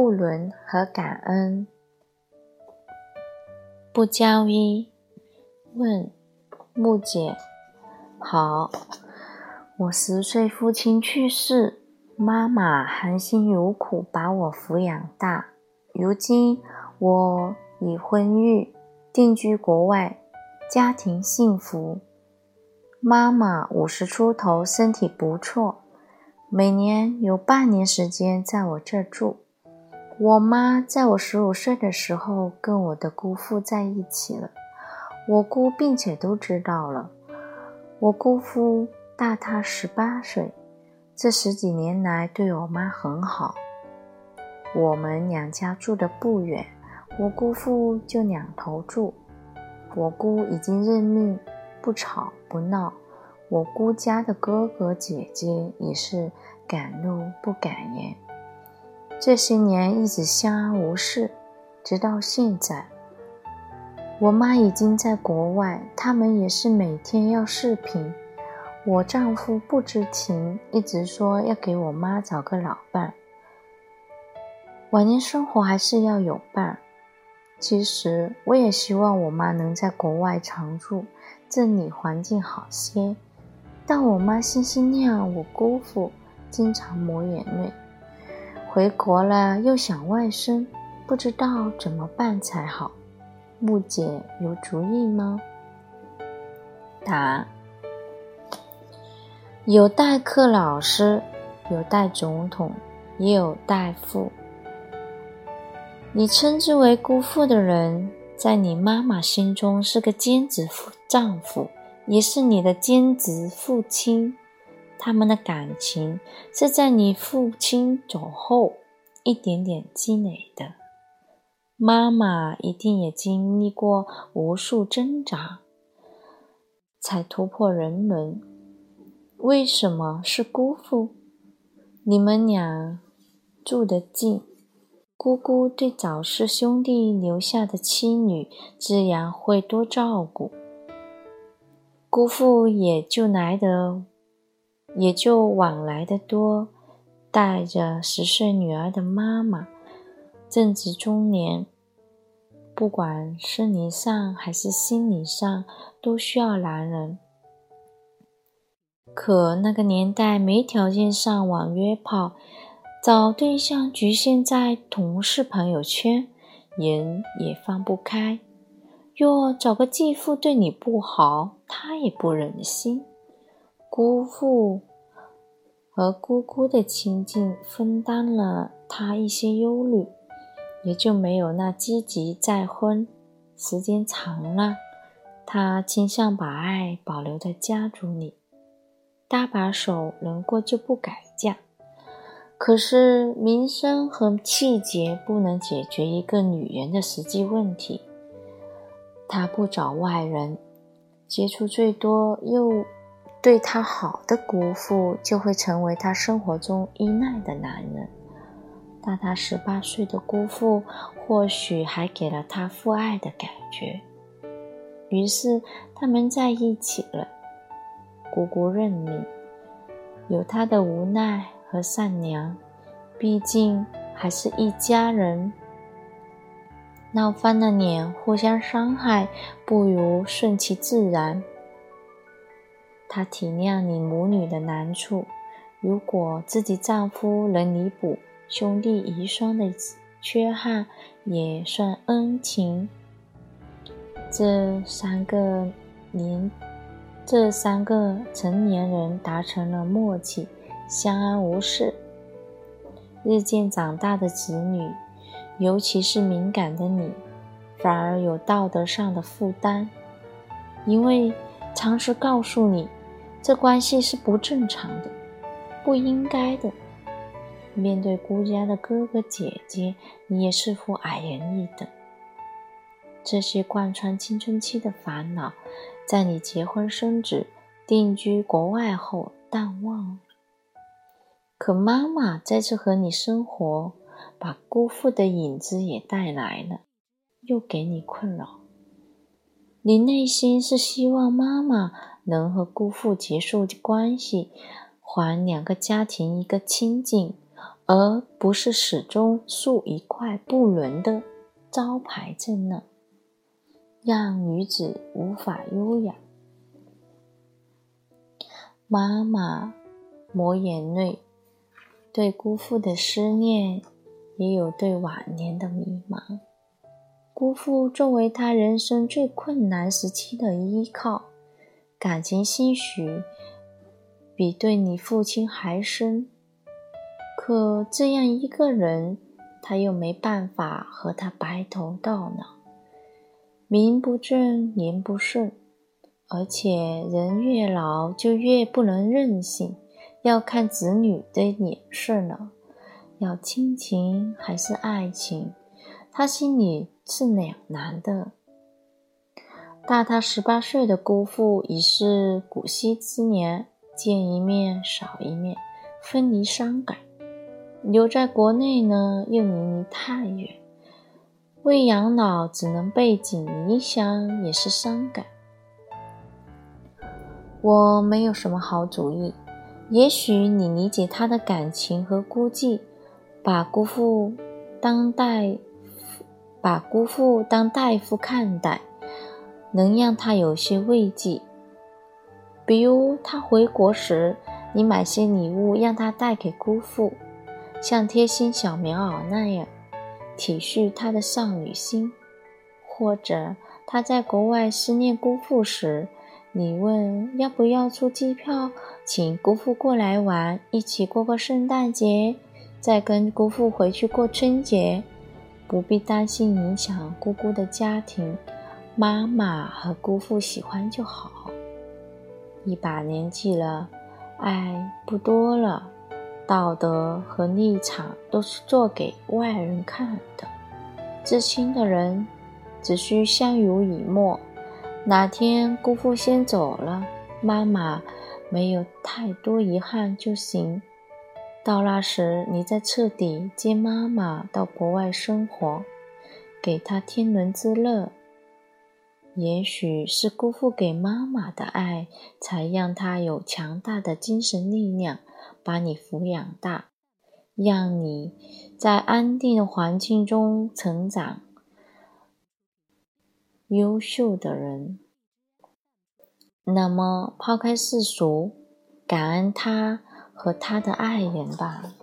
不伦和感恩。不交一问木姐，好，我十岁父亲去世，妈妈含辛茹苦把我抚养大，如今我已婚育，定居国外，家庭幸福。妈妈五十出头，身体不错，每年有半年时间在我这住。我妈在我十五岁的时候跟我的姑父在一起了，我姑并且都知道了。我姑父大她十八岁，这十几年来对我妈很好。我们两家住的不远，我姑父就两头住。我姑已经认命，不吵不闹。我姑家的哥哥姐姐也是敢怒不敢言。这些年一直相安无事，直到现在。我妈已经在国外，他们也是每天要视频。我丈夫不知情，一直说要给我妈找个老伴。晚年生活还是要有伴。其实我也希望我妈能在国外常住，这里环境好些。但我妈心心念我姑父，经常抹眼泪。回国了，又想外甥，不知道怎么办才好。木姐有主意吗？答：有代课老师，有代总统，也有代父。你称之为姑父的人，在你妈妈心中是个兼职夫丈夫，也是你的兼职父亲。他们的感情是在你父亲走后一点点积累的。妈妈一定也经历过无数挣扎，才突破人伦。为什么是姑父？你们俩住得近，姑姑对早逝兄弟留下的妻女自然会多照顾，姑父也就来得。也就往来的多，带着十岁女儿的妈妈，正值中年，不管生理上还是心理上，都需要男人。可那个年代没条件上网约炮，找对象局限在同事朋友圈，人也放不开。若找个继父对你不好，他也不忍心。姑父和姑姑的亲近分担了他一些忧虑，也就没有那积极再婚。时间长了，他倾向把爱保留在家族里，搭把手能过就不改嫁。可是名声和气节不能解决一个女人的实际问题。他不找外人，接触最多又。对他好的姑父就会成为他生活中依赖的男人，大他十八岁的姑父或许还给了他父爱的感觉，于是他们在一起了。姑姑认命，有她的无奈和善良，毕竟还是一家人。闹翻了脸，互相伤害，不如顺其自然。她体谅你母女的难处，如果自己丈夫能弥补兄弟遗孀的缺憾，也算恩情。这三个年，这三个成年人达成了默契，相安无事。日渐长大的子女，尤其是敏感的你，反而有道德上的负担，因为常识告诉你。这关系是不正常的，不应该的。面对孤家的哥哥姐姐，你也似乎矮人一等。这些贯穿青春期的烦恼，在你结婚生子、定居国外后淡忘了。可妈妈再次和你生活，把姑父的影子也带来了，又给你困扰。你内心是希望妈妈。能和姑父结束关系，还两个家庭一个清静，而不是始终竖一块不伦的招牌在那，让女子无法优雅。妈妈抹眼泪，对姑父的思念，也有对晚年的迷茫。姑父作为他人生最困难时期的依靠，感情兴许比对你父亲还深。可这样一个人，他又没办法和他白头到老，名不正言不顺。而且人越老就越不能任性，要看子女的脸色了。要亲情还是爱情？他心里是两难的。大他十八岁的姑父已是古稀之年，见一面少一面，分离伤感；留在国内呢，又离你太远，为养老只能背井离乡，也是伤感。我没有什么好主意，也许你理解他的感情和孤寂，把姑父当大夫，把姑父当大夫看待，能让他有些慰藉。比如他回国时，你买些礼物让他带给姑父，像贴心小棉袄那样体恤他的少女心；或者他在国外思念姑父时。你问要不要出机票，请姑父过来玩，一起过个圣诞节，再跟姑父回去过春节，不必担心影响姑姑的家庭，妈妈和姑父喜欢就好。一把年纪了，爱不多了，道德和立场都是做给外人看的，至亲的人只需相濡以沫。哪天姑父先走了，妈妈没有太多遗憾就行。到那时，你再彻底接妈妈到国外生活，给她天伦之乐。也许是姑父给妈妈的爱，才让她有强大的精神力量，把你抚养大，让你在安定的环境中成长。优秀的人，那么抛开世俗，感恩他和他的爱人吧。